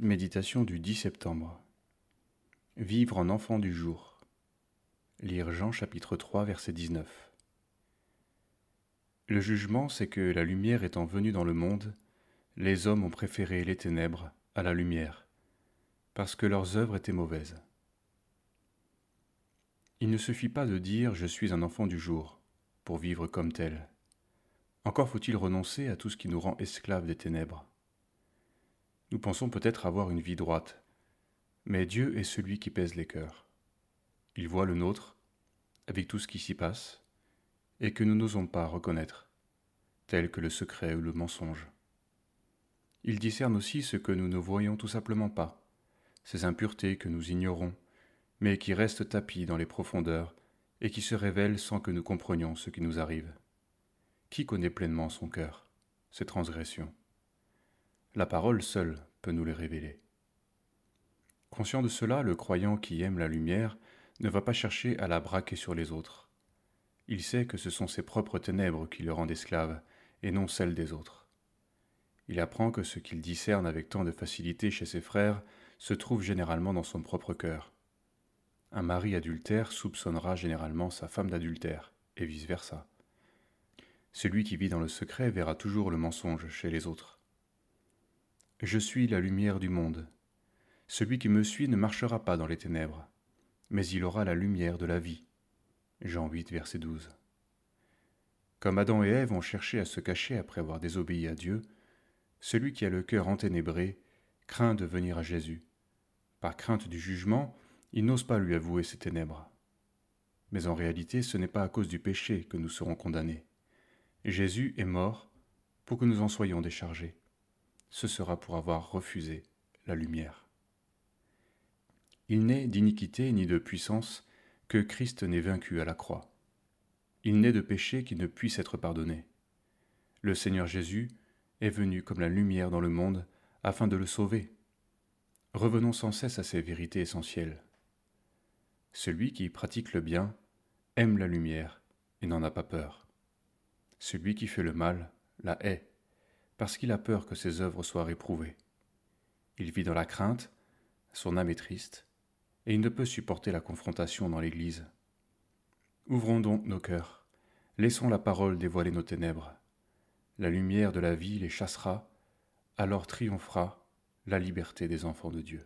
Méditation du 10 septembre. Vivre en enfant du jour. Lire Jean chapitre 3 verset 19. Le jugement, c'est que la lumière étant venue dans le monde, les hommes ont préféré les ténèbres à la lumière, parce que leurs œuvres étaient mauvaises. Il ne suffit pas de dire je suis un enfant du jour pour vivre comme tel. Encore faut-il renoncer à tout ce qui nous rend esclaves des ténèbres. Nous pensons peut-être avoir une vie droite, mais Dieu est celui qui pèse les cœurs. Il voit le nôtre, avec tout ce qui s'y passe, et que nous n'osons pas reconnaître, tel que le secret ou le mensonge. Il discerne aussi ce que nous ne voyons tout simplement pas, ces impuretés que nous ignorons, mais qui restent tapis dans les profondeurs et qui se révèlent sans que nous comprenions ce qui nous arrive. Qui connaît pleinement son cœur, ses transgressions? La parole seule peut nous les révéler. Conscient de cela, le croyant qui aime la lumière ne va pas chercher à la braquer sur les autres. Il sait que ce sont ses propres ténèbres qui le rendent esclave, et non celles des autres. Il apprend que ce qu'il discerne avec tant de facilité chez ses frères se trouve généralement dans son propre cœur. Un mari adultère soupçonnera généralement sa femme d'adultère, et vice-versa. Celui qui vit dans le secret verra toujours le mensonge chez les autres. Je suis la lumière du monde. Celui qui me suit ne marchera pas dans les ténèbres, mais il aura la lumière de la vie. Jean 8, verset 12. Comme Adam et Ève ont cherché à se cacher après avoir désobéi à Dieu, celui qui a le cœur enténébré craint de venir à Jésus. Par crainte du jugement, il n'ose pas lui avouer ses ténèbres. Mais en réalité, ce n'est pas à cause du péché que nous serons condamnés. Jésus est mort pour que nous en soyons déchargés ce sera pour avoir refusé la lumière. Il n'est d'iniquité ni de puissance que Christ n'ait vaincu à la croix. Il n'est de péché qui ne puisse être pardonné. Le Seigneur Jésus est venu comme la lumière dans le monde afin de le sauver. Revenons sans cesse à ces vérités essentielles. Celui qui pratique le bien aime la lumière et n'en a pas peur. Celui qui fait le mal la hait parce qu'il a peur que ses œuvres soient réprouvées. Il vit dans la crainte, son âme est triste, et il ne peut supporter la confrontation dans l'Église. Ouvrons donc nos cœurs, laissons la parole dévoiler nos ténèbres. La lumière de la vie les chassera, alors triomphera la liberté des enfants de Dieu.